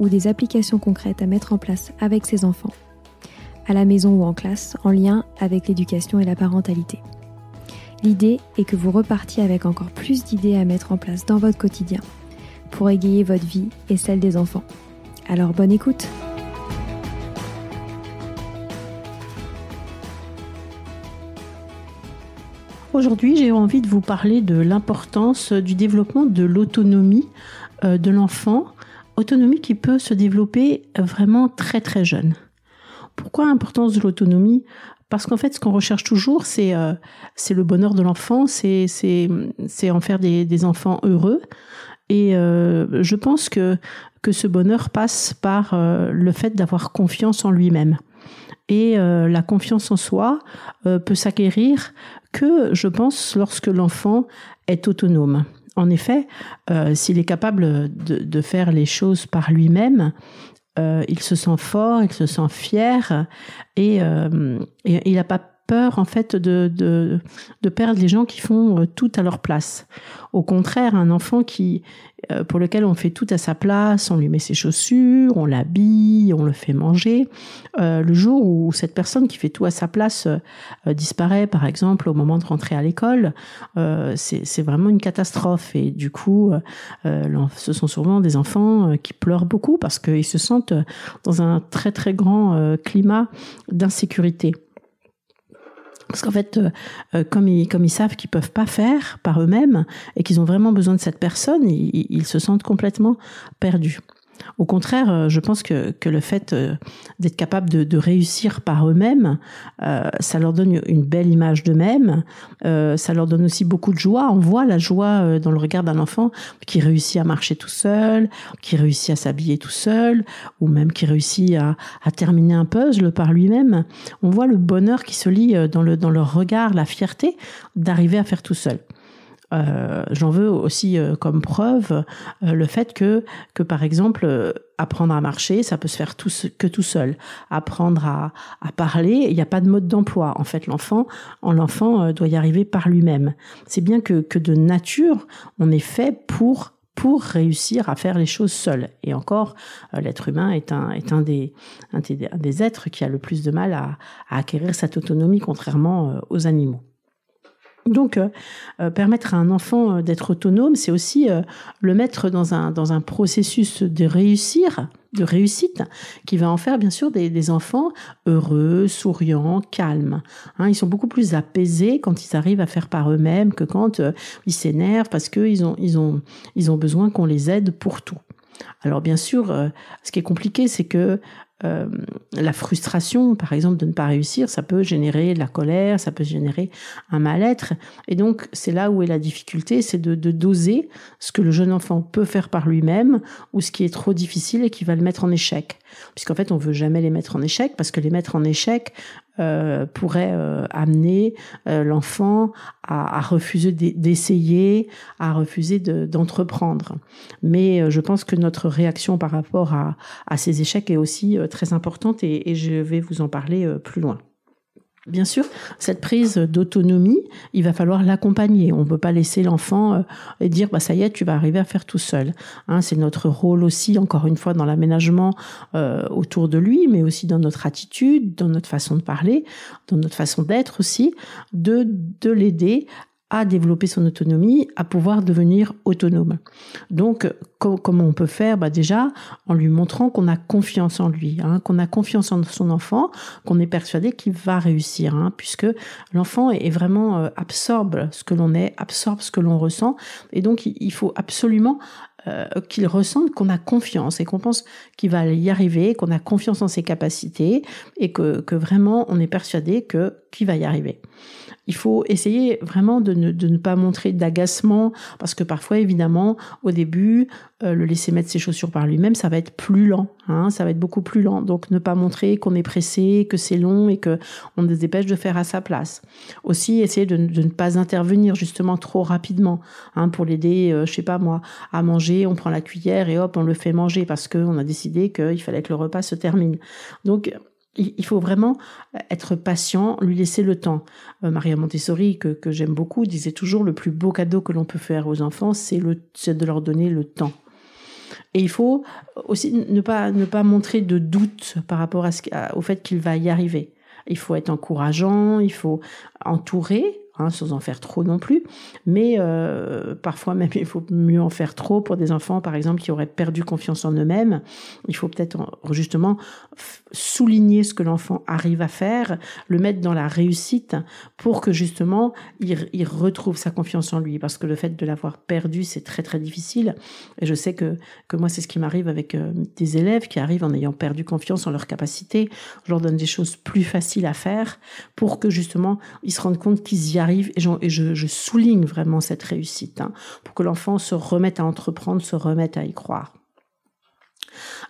ou des applications concrètes à mettre en place avec ses enfants, à la maison ou en classe, en lien avec l'éducation et la parentalité. L'idée est que vous repartiez avec encore plus d'idées à mettre en place dans votre quotidien pour égayer votre vie et celle des enfants. Alors bonne écoute Aujourd'hui, j'ai envie de vous parler de l'importance du développement de l'autonomie euh, de l'enfant autonomie qui peut se développer vraiment très très jeune. Pourquoi l'importance de l'autonomie? Parce qu'en fait, ce qu'on recherche toujours, c'est euh, le bonheur de l'enfant, c'est en faire des, des enfants heureux. Et euh, je pense que que ce bonheur passe par euh, le fait d'avoir confiance en lui-même. Et la confiance en soi peut s'acquérir que, je pense, lorsque l'enfant est autonome. En effet, euh, s'il est capable de, faire les choses par lui-même, euh, il se sent fort, il se sent fier et, euh, et il n'a pas peur en fait de, de, de, perdre les gens qui font euh, tout à leur place. Au contraire, un enfant qui euh, pour lequel on fait tout à sa place, on lui met ses chaussures, on l'habille, on le fait manger. Euh, le jour où cette personne qui fait tout à sa place disparaît, par exemple, au moment de rentrer à l'école, c'est vraiment une catastrophe. Et du coup, ce sont souvent des enfants qui pleurent beaucoup parce qu'ils se sentent dans un très très grand climat d'insécurité. Parce qu'en fait, euh, euh, comme, ils, comme ils savent qu'ils peuvent pas faire par eux-mêmes et qu'ils ont vraiment besoin de cette personne, ils se sentent complètement perdus. Au contraire, euh, je pense que, que le fait euh, d'être capable de, réussir par eux-mêmes, euh, ça leur donne une belle image d'eux-mêmes, ça leur donne aussi beaucoup de joie. On voit la joie dans le regard d'un enfant qui réussit à marcher tout seul, qui réussit à s'habiller tout seul, ou même qui réussit à, à terminer un puzzle par lui-même. On voit le bonheur qui se lit dans, le, dans leur regard, la fierté d'arriver à faire tout seul. Euh, j'en veux aussi euh, comme preuve euh, le fait que, que par exemple, apprendre à marcher, ça peut se faire tout, que tout seul. Apprendre à, à parler, il n'y a pas de mode d'emploi. En fait, l'enfant, l'enfant doit y arriver par lui-même. C'est bien que, que de nature, on est fait pour pour réussir à faire les choses seul. Et encore, l'être humain est un, est un des, un des, êtres qui a le plus de mal à, à acquérir cette autonomie, contrairement aux animaux. Donc, euh, euh, permettre à un enfant euh, d'être autonome, c'est aussi le mettre dans un, dans un processus de réussir, de réussite, qui va en faire bien sûr des, enfants heureux, souriants, calmes. Hein, ils sont beaucoup plus apaisés quand ils arrivent à faire par eux-mêmes que quand ils s'énervent parce qu'ils ont, ils ont, ils ont besoin qu'on les aide pour tout. Alors bien sûr, ce qui est compliqué, c'est que euh, la frustration, par exemple, de ne pas réussir, ça peut générer de la colère, ça peut générer un mal-être. Et donc, c'est là où est la difficulté, c'est de, de, doser ce que le jeune enfant peut faire par lui-même ou ce qui est trop difficile et qui va le mettre en échec. Puisqu'en fait, on veut jamais les mettre en échec parce que les mettre en échec euh, pourrait euh, amener euh, l'enfant à, à, refuser d'essayer, à refuser d'entreprendre. Mais je pense que notre réaction par rapport à, ces échecs est aussi très importante et, et, je vais vous en parler plus loin. Bien sûr, cette prise d'autonomie, il va falloir l'accompagner. On ne peut pas laisser l'enfant euh, et dire bah ça y est, tu vas arriver à faire tout seul. Hein, c'est notre rôle aussi, encore une fois, dans l'aménagement euh, autour de lui, mais aussi dans notre attitude, dans notre façon de parler, dans notre façon d'être aussi, de de l'aider à développer son autonomie, à pouvoir devenir autonome. Donc, comment on peut faire? Bah Déjà, en lui montrant qu'on a confiance en lui, hein, qu'on a confiance en son enfant, qu'on est persuadé qu'il va réussir, hein, puisque l'enfant est vraiment euh, absorbe ce que l'on est, absorbe ce que l'on ressent, et donc il faut absolument euh, qu'il ressente qu'on a confiance et qu'on pense qu'il va y arriver, qu'on a confiance en ses capacités et que, que vraiment on est persuadé que qu'il va y arriver il faut essayer vraiment de ne, pas montrer d'agacement, parce que parfois, évidemment, au début, euh, le laisser mettre ses chaussures par lui-même, ça va être plus lent, hein, ça va être beaucoup plus lent. Donc, ne pas montrer qu'on est pressé, que c'est long et que on se dépêche de faire à sa place. Aussi, essayer de, de ne pas intervenir justement trop rapidement, hein, pour l'aider, euh, je sais pas moi, à manger. On prend la cuillère et hop, on le fait manger parce qu'on a décidé qu'il fallait que le repas se termine. Donc, il faut vraiment être patient, lui laisser le temps. Euh, Maria Montessori, que, que j'aime beaucoup, disait toujours le plus beau cadeau que l'on peut faire aux enfants, c'est de leur donner le temps. Et il faut aussi ne pas, ne pas montrer de doute par rapport au fait qu'il va y arriver. Il faut être encourageant, il faut entourer, Hein, sans en faire trop non plus. Mais euh, parfois même, il faut mieux en faire trop pour des enfants, par exemple, qui auraient perdu confiance en eux-mêmes. Il faut peut-être justement souligner ce que l'enfant arrive à faire, le mettre dans la réussite pour que justement il, retrouve sa confiance en lui. Parce que le fait de l'avoir perdu, c'est très très difficile. Et je sais que, que moi, c'est ce qui m'arrive avec euh, des élèves qui arrivent en ayant perdu confiance en leurs capacités. Je leur donne des choses plus faciles à faire pour que justement ils se rendent compte qu'ils y arrivent et, je, souligne vraiment cette réussite hein, pour que l'enfant se remette à entreprendre, se remette à y croire.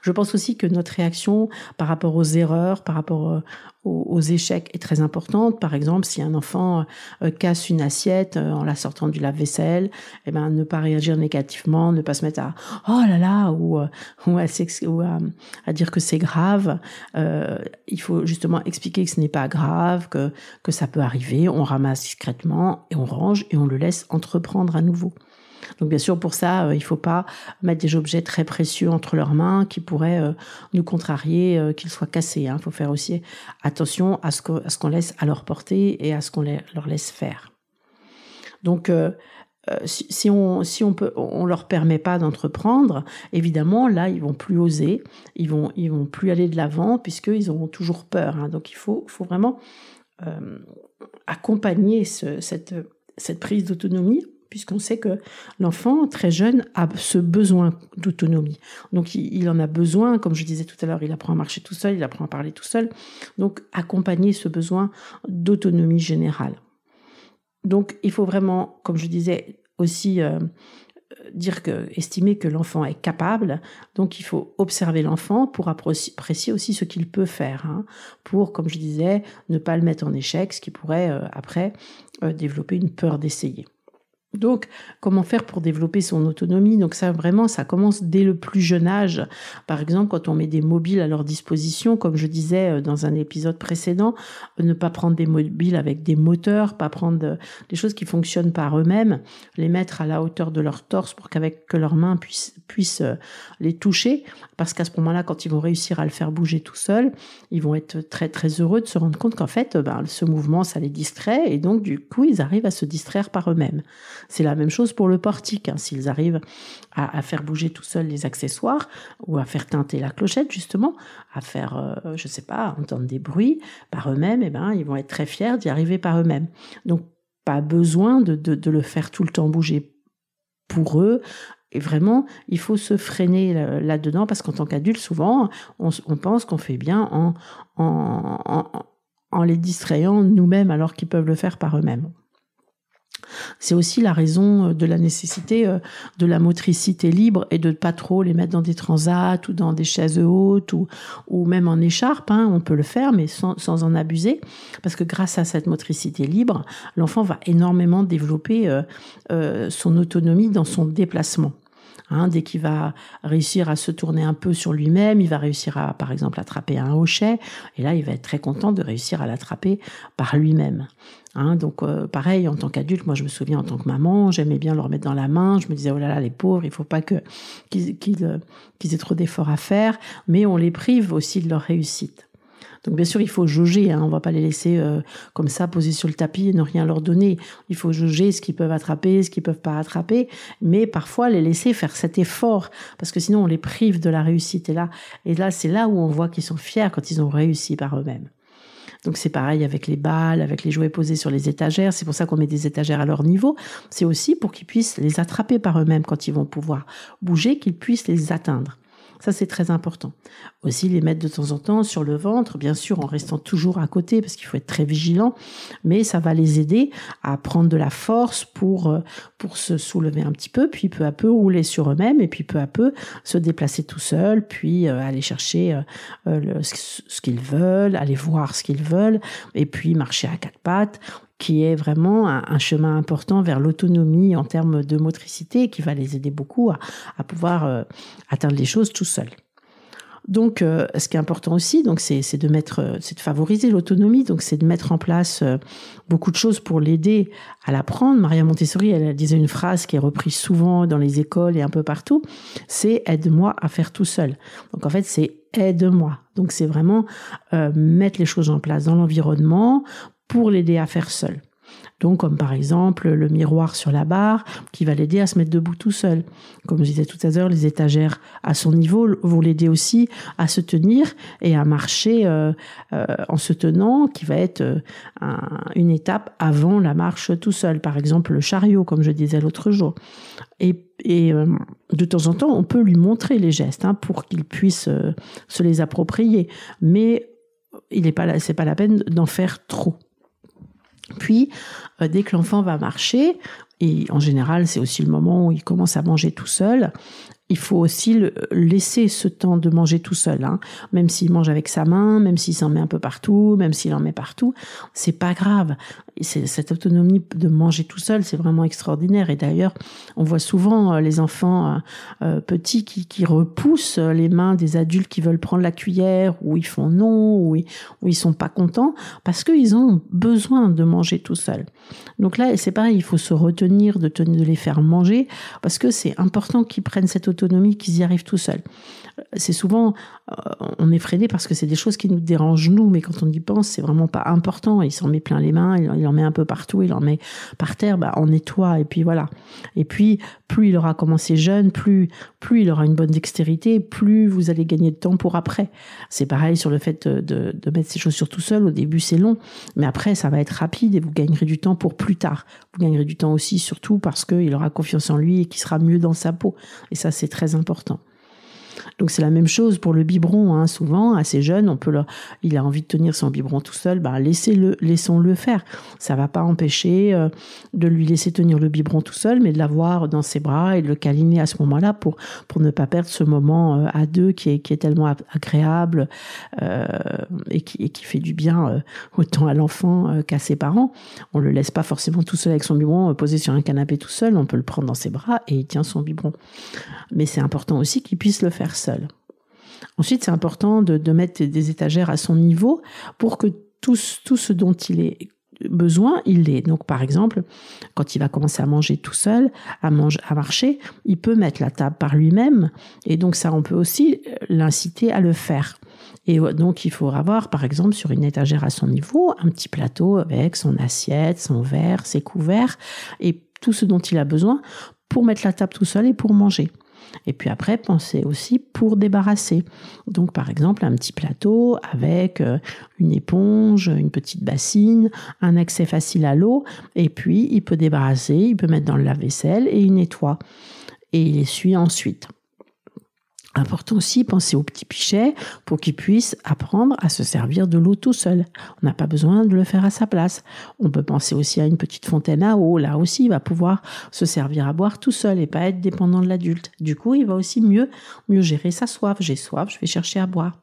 Je pense aussi que notre réaction par rapport aux erreurs, par rapport euh, aux, échecs est très importante. Par exemple, si un enfant euh, casse une assiette euh, en la sortant du lave-vaisselle, eh ben ne pas réagir négativement, ne pas se mettre à oh là là ou, à, dire que c'est grave. il faut justement expliquer que ce n'est pas grave, que que ça peut arriver. On ramasse discrètement et on range et on le laisse entreprendre à nouveau. Donc bien sûr, pour ça, euh, il ne faut pas mettre des objets très précieux entre leurs mains qui pourraient euh, nous contrarier, euh, qu'ils soient cassés. Il hein. faut faire aussi attention à ce qu'on laisse à leur portée et à ce qu'on leur laisse faire. Donc si, on si leur permet pas d'entreprendre, évidemment là ils vont plus oser, ils vont vont plus aller de l'avant puisqu'ils auront toujours peur. Hein. Donc il faut vraiment accompagner cette prise d'autonomie puisqu'on sait que l'enfant très jeune a ce besoin d'autonomie. Donc il, en a besoin, comme je disais tout à l'heure, il apprend à marcher tout seul, il apprend à parler tout seul. Donc accompagner ce besoin d'autonomie générale. Donc il faut vraiment, comme je disais aussi, euh, dire que, estimer que l'enfant est capable. Donc il faut observer l'enfant pour apprécier aussi ce qu'il peut faire, hein, pour, comme je disais, ne pas le mettre en échec, ce qui pourrait euh, après euh, développer une peur d'essayer. Donc, comment faire pour développer son autonomie? Donc ça, vraiment, ça commence dès le plus jeune âge. Par exemple, quand on met des mobiles à leur disposition, comme je disais euh, dans un épisode précédent, euh, ne pas prendre des mobiles avec des moteurs, pas prendre euh, des choses qui fonctionnent par eux-mêmes, les mettre à la hauteur de leur torse pour qu'avec que leurs mains puissent, puissent les toucher, parce qu'à ce moment-là, quand ils vont réussir à le faire bouger tout seul, ils vont être très très heureux de se rendre compte qu'en fait, ben, ce mouvement, ça les distrait, et donc du coup, ils arrivent à se distraire par eux-mêmes. C'est la même chose pour le portique. Hein. S'ils arrivent à, faire bouger tout seuls les accessoires ou à faire teinter la clochette justement, à faire, euh, je sais pas, entendre des bruits par eux-mêmes, eh ben ils vont être très fiers d'y arriver par eux-mêmes. Donc pas besoin de, de, le faire tout le temps bouger pour eux, et vraiment, il faut se freiner là-dedans parce qu'en tant qu'adulte, souvent, on, pense qu'on fait bien en, en, en les distrayant nous-mêmes alors qu'ils peuvent le faire par eux-mêmes. C'est aussi la raison euh, de la nécessité euh, de la motricité libre et de ne pas trop les mettre dans des transats ou dans des chaises hautes ou, même en écharpe. Hein. On peut le faire, mais sans, sans, en abuser, parce que grâce à cette motricité libre, l'enfant va énormément développer euh, son autonomie dans son déplacement. Hein, dès qu'il va réussir à se tourner un peu sur lui-même, il va réussir à, par exemple, attraper un hochet. Et là, il va être très content de réussir à l'attraper par lui-même. Hein, donc euh, pareil, en tant qu'adulte, moi je me souviens en tant que maman, j'aimais bien leur mettre dans la main. Je me disais oh là là les pauvres, il faut pas que qu'ils euh, aient trop d'efforts à faire, mais on les prive aussi de leur réussite. Donc bien sûr, il faut jauger. Hein, on va pas les laisser euh, comme ça poser sur le tapis et ne rien leur donner. Il faut jauger ce qu'ils peuvent attraper, ce qu'ils peuvent pas attraper, mais parfois les laisser faire cet effort parce que sinon on les prive de la réussite. Et là, et là, c'est là où on voit qu'ils sont fiers quand ils ont réussi par eux-mêmes. Donc c'est pareil avec les balles, avec les jouets posés sur les étagères. C'est pour ça qu'on met des étagères à leur niveau. C'est aussi pour qu'ils puissent les attraper par eux-mêmes quand ils vont pouvoir bouger, qu'ils puissent les atteindre. Ça, c'est très important. Aussi, les mettre de temps en temps sur le ventre, bien sûr, en restant toujours à côté, parce qu'il faut être très vigilant, mais ça va les aider à prendre de la force pour, euh, pour se soulever un petit peu, puis peu à peu rouler sur eux-mêmes, et puis peu à peu se déplacer tout seul, puis euh, aller chercher euh, ce qu'ils veulent, aller voir ce qu'ils veulent, et puis marcher à quatre pattes qui est vraiment un, chemin important vers l'autonomie en termes de motricité qui va les aider beaucoup à, pouvoir euh, atteindre les choses tout seuls. Donc, euh, ce qui est important aussi, donc c'est de mettre, euh, c'est de favoriser l'autonomie. Donc, c'est de mettre en place beaucoup de choses pour l'aider à l'apprendre. Maria Montessori, elle, disait une phrase qui est reprise souvent dans les écoles et un peu partout. C'est aide-moi à faire tout seul. Donc, en fait, c'est aide-moi. Donc, c'est vraiment mettre les choses en place dans l'environnement pour l'aider à faire seul. Donc, comme par exemple le miroir sur la barre qui va l'aider à se mettre debout tout seul. Comme je disais tout à l'heure, les étagères à son niveau vont l'aider aussi à se tenir et à marcher euh, euh, en se tenant, qui va être euh, une étape avant la marche tout seul. Par exemple, le chariot, comme je disais l'autre jour. Et, de temps en temps, on peut lui montrer les gestes hein, pour qu'il puisse se les approprier. Mais il n'est pas, c'est pas la peine d'en faire trop. Puis, euh, dès que l'enfant va marcher, et en général c'est aussi le moment où il commence à manger tout seul, il faut aussi laisser ce temps de manger tout seul, hein. même s'il mange avec sa main, même s'il s'en met un peu partout, même s'il en met partout, c'est pas grave. Cette autonomie de manger tout seul, c'est vraiment extraordinaire. Et d'ailleurs, on voit souvent euh, les enfants euh, euh, petits qui, qui, repoussent les mains des adultes qui veulent prendre la cuillère, ou ils font non, ou ils, ou ils sont pas contents, parce qu'ils ont besoin de manger tout seul. Donc là, c'est pareil, il faut se retenir de, les faire manger, parce que c'est important qu'ils prennent cette autonomie qu'ils y arrivent tout seuls. C'est souvent, euh, on est freiné parce que c'est des choses qui nous dérangent nous, mais quand on y pense, c'est vraiment pas important. Il s'en met plein les mains, il en met un peu partout, il en met par terre, bah, on nettoie et puis voilà. Et puis, plus il aura commencé jeune, plus, plus il aura une bonne dextérité, plus vous allez gagner de temps pour après. C'est pareil sur le fait de, mettre ses chaussures tout seul. Au début, c'est long, mais après, ça va être rapide et vous gagnerez du temps pour plus tard. Vous gagnerez du temps aussi, surtout parce qu'il aura confiance en lui et qu'il sera mieux dans sa peau. Et ça, c'est très important. Donc c'est la même chose pour le biberon. Hein. Souvent, assez jeune, on peut il a envie de tenir son biberon tout seul, bah laissez-le, laissons-le faire. Ça va pas empêcher euh, de lui laisser tenir le biberon tout seul, mais de l'avoir dans ses bras et de le câliner à ce moment-là pour pour ne pas perdre ce moment euh, à deux qui est qui est tellement agréable euh, et qui et qui fait du bien autant à l'enfant qu'à ses parents. On le laisse pas forcément tout seul avec son biberon posé sur un canapé tout seul. On peut le prendre dans ses bras et il tient son biberon. Mais c'est important aussi qu'il puisse le faire seul. Ensuite, c'est important de, mettre des étagères à son niveau pour que tout, ce dont il est besoin, il l'est. Donc, par exemple, quand il va commencer à manger tout seul, à, à marcher, il peut mettre la table par lui-même. Et donc, ça, on peut aussi l'inciter à le faire. Et donc, il faut avoir, par exemple, sur une étagère à son niveau, un petit plateau avec son assiette, son verre, ses couverts et tout ce dont il a besoin pour mettre la table tout seul et pour manger. Et puis après, pensez aussi pour débarrasser. Donc par exemple, un petit plateau avec euh, une éponge, une petite bassine, un accès facile à l'eau, et puis il peut débarrasser, il peut mettre dans le lave-vaisselle et il nettoie. Et il essuie ensuite. Important aussi, penser au petit pichet pour qu'il puisse apprendre à se servir de l'eau tout seul. On n'a pas besoin de le faire à sa place. On peut penser aussi à une petite fontaine à eau. Là aussi, il va pouvoir se servir à boire tout seul et pas être dépendant de l'adulte. Du coup, il va aussi mieux, mieux gérer sa soif. J'ai soif, je vais chercher à boire.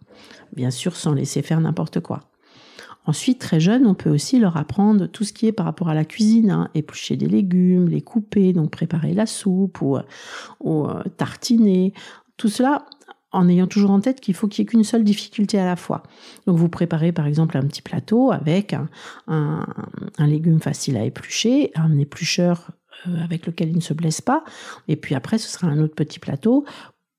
Bien sûr, sans laisser faire n'importe quoi. Ensuite, très jeune, on peut aussi leur apprendre tout ce qui est par rapport à la cuisine, hein, éplucher des légumes, les couper, donc préparer la soupe ou, ou euh, tartiner. Tout cela en ayant toujours en tête qu'il faut qu'il n'y ait qu'une seule difficulté à la fois. Donc vous préparez par exemple un petit plateau avec un, légume facile à éplucher, un éplucheur euh, avec lequel il ne se blesse pas, et puis après ce sera un autre petit plateau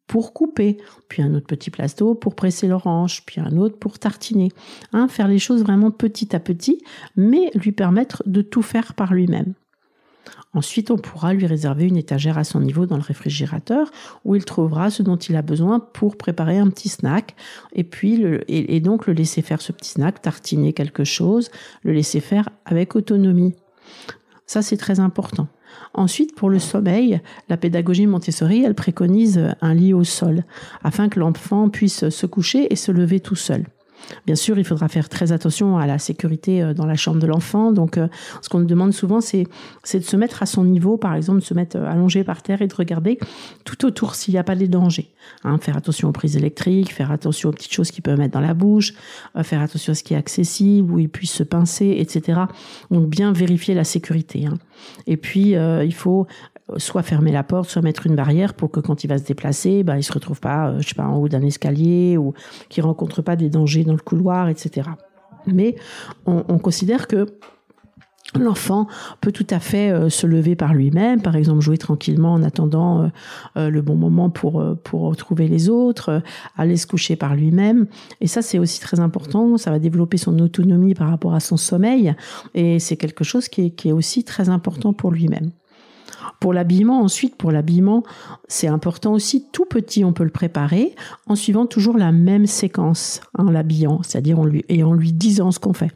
pour couper, puis un autre petit plateau pour presser l'orange, puis un autre pour tartiner. Hein, faire les choses vraiment petit à petit, mais lui permettre de tout faire par lui-même. Ensuite, on pourra lui réserver une étagère à son niveau dans le réfrigérateur où il trouvera ce dont il a besoin pour préparer un petit snack et puis et donc le laisser faire ce petit snack, tartiner quelque chose, le laisser faire avec autonomie. Ça, c'est très important. Ensuite, pour le sommeil, la pédagogie Montessori, elle préconise un lit au sol afin que l'enfant puisse se coucher et se lever tout seul. Bien sûr, il faudra faire très attention à la sécurité euh, dans la chambre de l'enfant. Donc, euh, ce qu'on nous demande souvent, c'est, de se mettre à son niveau, par exemple, de se mettre euh, allongé par terre et de regarder tout autour s'il n'y a pas des dangers. Hein, faire attention aux prises électriques, faire attention aux petites choses qu'il peut mettre dans la bouche, faire attention à ce qui est accessible, où il puisse se pincer, etc. Donc, bien vérifier la sécurité. Hein. Et puis, il faut soit fermer la porte, soit mettre une barrière pour que quand il va se déplacer, bah, il se retrouve pas, euh, je sais pas, en haut d'un escalier ou qu'il rencontre pas des dangers dans le couloir, etc. Mais on, considère que L'enfant peut tout à fait euh, se lever par lui-même, par exemple jouer tranquillement en attendant euh, le bon moment pour pour retrouver les autres, aller se coucher par lui-même. Et ça c'est aussi très important. Ça va développer son autonomie par rapport à son sommeil, et c'est quelque chose qui est aussi très important pour lui-même. Pour l'habillement, ensuite, pour l'habillement, c'est important aussi, tout petit, on peut le préparer en suivant toujours la même séquence en l'habillant, c'est-à-dire en lui, et en lui disant ce qu'on fait.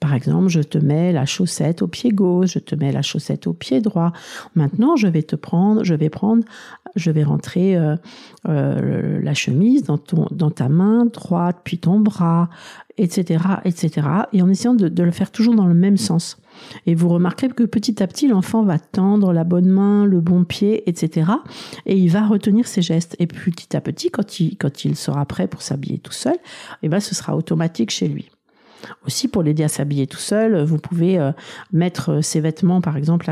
Par exemple, je te mets la chaussette au pied gauche, je te mets la chaussette au pied droit. Maintenant, je vais te prendre, je vais prendre, je vais rentrer euh, euh, la chemise dans, ton, dans ta main droite, puis ton bras, etc., etc. Et en essayant de le faire toujours dans le même sens. Et vous remarquerez que petit à petit, l'enfant va tendre la bonne main, le bon pied, etc. Et il va retenir ses gestes. Et petit à petit, quand il, quand il sera prêt pour s'habiller tout seul, eh ben, ce sera automatique chez lui. Aussi, pour l'aider à s'habiller tout seul, vous pouvez euh, mettre ses vêtements, par exemple,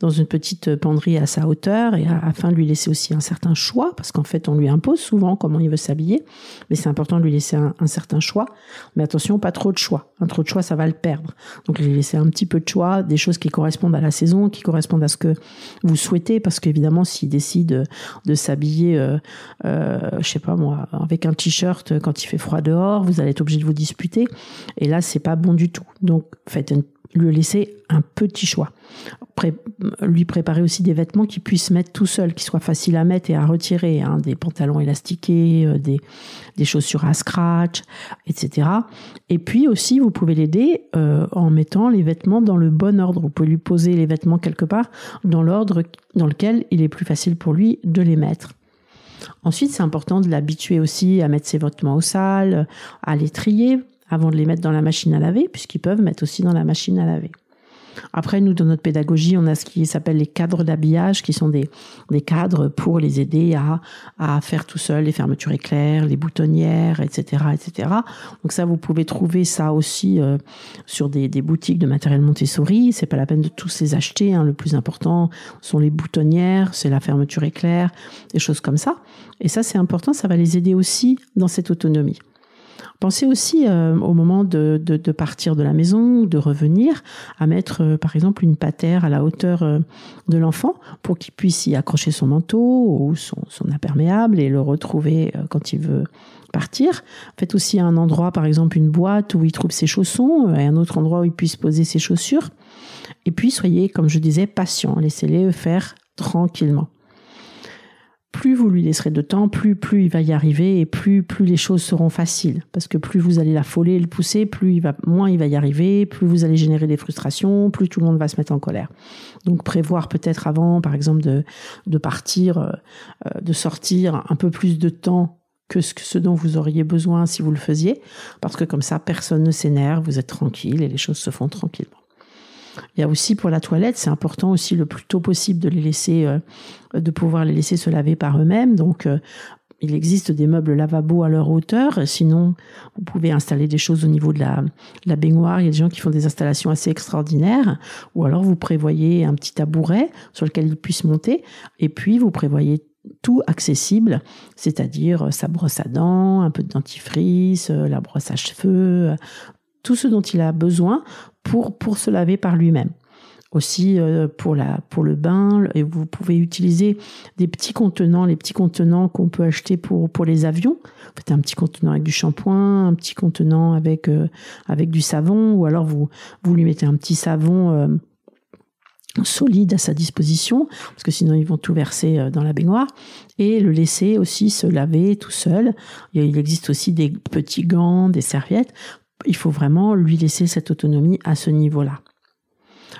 dans une petite penderie à sa hauteur, et afin de lui laisser aussi un certain choix, parce qu'en fait, on lui impose souvent comment il veut s'habiller, mais c'est important de lui laisser un, certain choix. Mais attention, pas trop de choix. Un trop de choix, ça va le perdre. Donc, lui laisser un petit peu de choix, des choses qui correspondent à la saison, qui correspondent à ce que vous souhaitez, parce qu'évidemment, s'il décide de s'habiller, euh, euh, je sais pas moi, avec un t-shirt quand il fait froid dehors, vous allez être obligé de vous disputer. Et là, c'est pas bon du tout. Donc, faites lui laisser un petit choix. lui préparer aussi des vêtements qu'il puisse mettre tout seul, qui soient faciles à mettre et à retirer, hein, des pantalons élastiqués, euh, des, des, chaussures à scratch, etc. Et puis aussi, vous pouvez l'aider euh, en mettant les vêtements dans le bon ordre. Vous pouvez lui poser les vêtements quelque part dans l'ordre dans lequel il est plus facile pour lui de les mettre. Ensuite, c'est important de l'habituer aussi à mettre ses vêtements au sale, à les trier avant de les mettre dans la machine à laver, puisqu'ils peuvent mettre aussi dans la machine à laver. Après, nous, dans notre pédagogie, on a ce qui s'appelle les cadres d'habillage, qui sont des, des cadres pour les aider à, à faire tout seul les fermetures éclairs, les boutonnières, etc., etc. Donc ça, vous pouvez trouver ça aussi euh, sur des, des, boutiques de matériel Montessori. C'est pas la peine de tous les acheter. Hein. Le plus important sont les boutonnières, c'est la fermeture éclair, des choses comme ça. Et ça, c'est important. Ça va les aider aussi dans cette autonomie. Pensez aussi euh, au moment de, partir de la maison ou de revenir à mettre euh, par exemple une patère à la hauteur euh, de l'enfant pour qu'il puisse y accrocher son manteau ou son, imperméable et le retrouver quand il veut partir. Faites aussi un endroit par exemple une boîte où il trouve ses chaussons et un autre endroit où il puisse poser ses chaussures. Et puis soyez, comme je disais, patient. Laissez-les faire tranquillement plus vous lui laisserez de temps, plus plus il va y arriver et plus plus les choses seront faciles. Parce que plus vous allez l'affoler, le pousser, plus il va, moins il va y arriver, plus vous allez générer des frustrations, plus tout le monde va se mettre en colère. Donc prévoir peut-être avant, par exemple, de, de partir, euh, euh, de sortir un peu plus de temps que ce dont vous auriez besoin si vous le faisiez, parce que comme ça, personne ne s'énerve, vous êtes tranquille et les choses se font tranquillement. Il y a aussi pour la toilette, c'est important aussi le plus tôt possible de les laisser, euh, de pouvoir les laisser se laver par eux-mêmes. Donc, euh, il existe des meubles lavabo à leur hauteur. Sinon, vous pouvez installer des choses au niveau de la, la, baignoire. Il y a des gens qui font des installations assez extraordinaires. Ou alors, vous prévoyez un petit tabouret sur lequel ils puissent monter. Et puis, vous prévoyez tout accessible, c'est-à-dire euh, sa brosse à dents, un peu de dentifrice, la brosse à cheveux, tout ce dont il a besoin pour, pour se laver par lui-même. Aussi euh, pour la pour le bain et vous pouvez utiliser des petits contenants les petits contenants qu'on peut acheter pour pour les avions. Faites un petit contenant avec du shampoing un petit contenant avec euh, avec du savon ou alors vous vous lui mettez un petit savon euh, solide à sa disposition parce que sinon ils vont tout verser dans la baignoire. Et le laisser aussi se laver tout seul. Il existe aussi des petits gants des serviettes il faut vraiment lui laisser cette autonomie à ce niveau là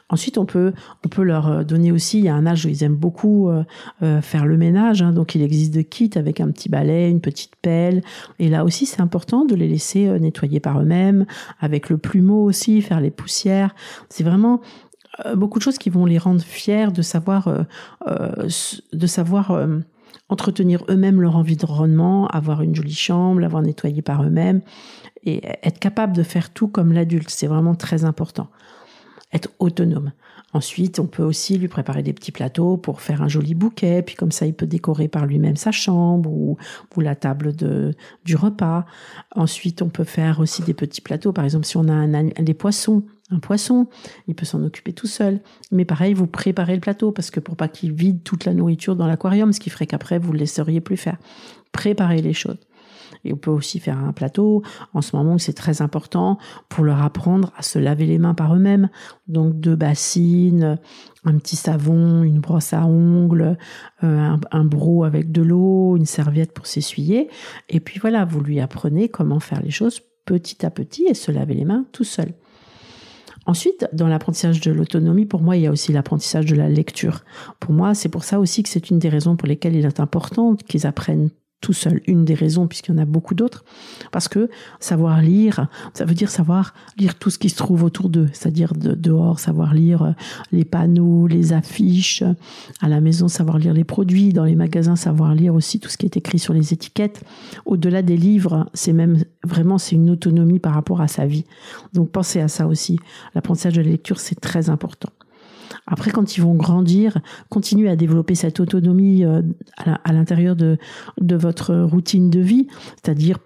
Ensuite, on peut, on peut leur euh, donner aussi, il y a un âge où ils aiment beaucoup euh, euh, faire le ménage, hein, donc il existe de kits avec un petit balai, une petite pelle. Et là aussi, c'est important de les laisser nettoyer par eux-mêmes, avec le plumeau aussi, faire les poussières. C'est vraiment beaucoup de choses qui vont les rendre fiers de savoir, de savoir entretenir eux-mêmes leur environnement, avoir une jolie chambre, l'avoir nettoyé par eux-mêmes et être capable de faire tout comme l'adulte. C'est vraiment très important être autonome. Ensuite, on peut aussi lui préparer des petits plateaux pour faire un joli bouquet, puis comme ça, il peut décorer par lui-même sa chambre ou, ou la table de, du repas. Ensuite, on peut faire aussi des petits plateaux. Par exemple, si on a un, des poissons, un poisson, il peut s'en occuper tout seul. Mais pareil, vous préparez le plateau parce que pour pas qu'il vide toute la nourriture dans l'aquarium, ce qui ferait qu'après, vous ne le laisseriez plus faire. Préparez les choses. Et on peut aussi faire un plateau. En ce moment, c'est très important pour leur apprendre à se laver les mains par eux-mêmes. Donc deux bassines, un petit savon, une brosse à ongles, euh, un, un broc avec de l'eau, une serviette pour s'essuyer. Et puis voilà, vous lui apprenez comment faire les choses petit à petit et se laver les mains tout seul. Ensuite, dans l'apprentissage de l'autonomie, pour moi, il y a aussi l'apprentissage de la lecture. Pour moi, c'est pour ça aussi que c'est une des raisons pour lesquelles il est important qu'ils apprennent tout seul. Une des raisons, puisqu'il y en a beaucoup d'autres, parce que savoir lire, ça veut dire savoir lire tout ce qui se trouve autour d'eux, c'est-à-dire de, dehors, savoir lire euh, les panneaux, les affiches, à la maison, savoir lire les produits, dans les magasins, savoir lire aussi tout ce qui est écrit sur les étiquettes. Au-delà des livres, c'est même vraiment, c'est une autonomie par rapport à sa vie. Donc pensez à ça aussi. L'apprentissage de la lecture, c'est très important. Après, quand ils vont grandir, continuez à développer cette autonomie euh, à l'intérieur de, de votre routine de vie, c'est-à-dire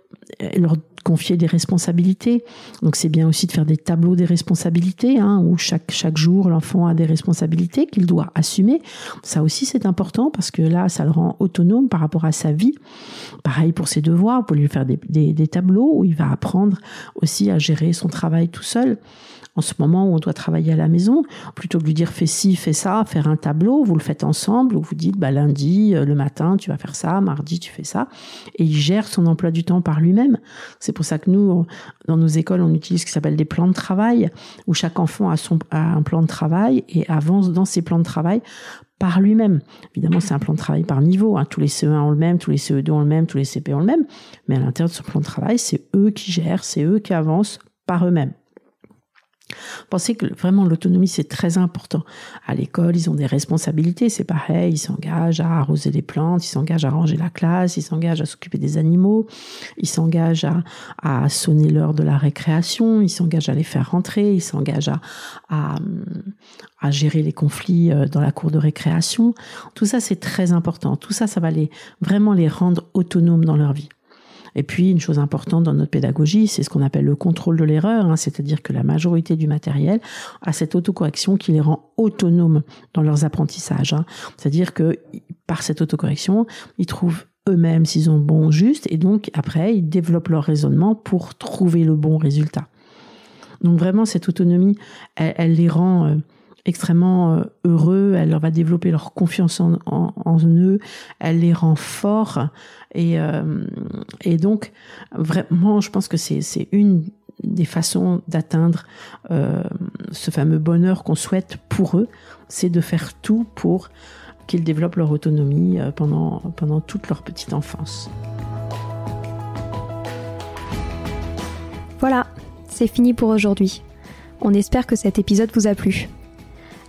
leur confier des responsabilités. Donc c'est bien aussi de faire des tableaux des responsabilités, hein, où chaque, chaque jour l'enfant a des responsabilités qu'il doit assumer. Ça aussi c'est important parce que là ça le rend autonome par rapport à sa vie. Pareil pour ses devoirs, vous pouvez lui faire des, des, tableaux où il va apprendre aussi à gérer son travail tout seul en ce moment où on doit travailler à la maison, plutôt que de lui dire fais ci, fais ça, faire un tableau, vous le faites ensemble, où vous dites bah, lundi, euh, le matin, tu vas faire ça, mardi, tu fais ça, et il gère son emploi du temps par lui-même. C'est pour ça que nous, dans nos écoles, on utilise ce qui s'appelle des plans de travail, où chaque enfant a, son, un plan de travail et avance dans ses plans de travail par lui-même. Évidemment, c'est un plan de travail par niveau. Hein. Tous les CE1 ont le même, tous les CE2 ont le même, tous les CP ont le même. Mais à l'intérieur de ce plan de travail, c'est eux qui gèrent, c'est eux qui avancent par eux-mêmes. Pensez que vraiment l'autonomie c'est très important. À l'école, ils ont des responsabilités, c'est pareil, ils s'engagent à arroser les plantes, ils s'engagent à ranger la classe, ils s'engagent à s'occuper des animaux, ils s'engagent à, sonner l'heure de la récréation, ils s'engagent à les faire rentrer, ils s'engagent à, à, gérer les conflits euh, dans la cour de récréation. Tout ça c'est très important. Tout ça, ça va les vraiment les rendre autonomes dans leur vie. Et puis, une chose importante dans notre pédagogie, c'est ce qu'on appelle le contrôle de l'erreur, hein, c'est-à-dire que la majorité du matériel a cette autocorrection qui les rend autonomes dans leurs apprentissages. Hein. C'est-à-dire que par cette autocorrection, ils trouvent eux-mêmes s'ils ont bon juste, et donc après, ils développent leur raisonnement pour trouver le bon résultat. Donc vraiment, cette autonomie, elle, les rend... Euh, extrêmement euh, heureux, elle leur va développer leur confiance en, eux, elle les rend forts et, euh, et donc vraiment je pense que c'est une des façons d'atteindre euh, ce fameux bonheur qu'on souhaite pour eux, c'est de faire tout pour qu'ils développent leur autonomie pendant, pendant toute leur petite enfance. Voilà, c'est fini pour aujourd'hui. On espère que cet épisode vous a plu.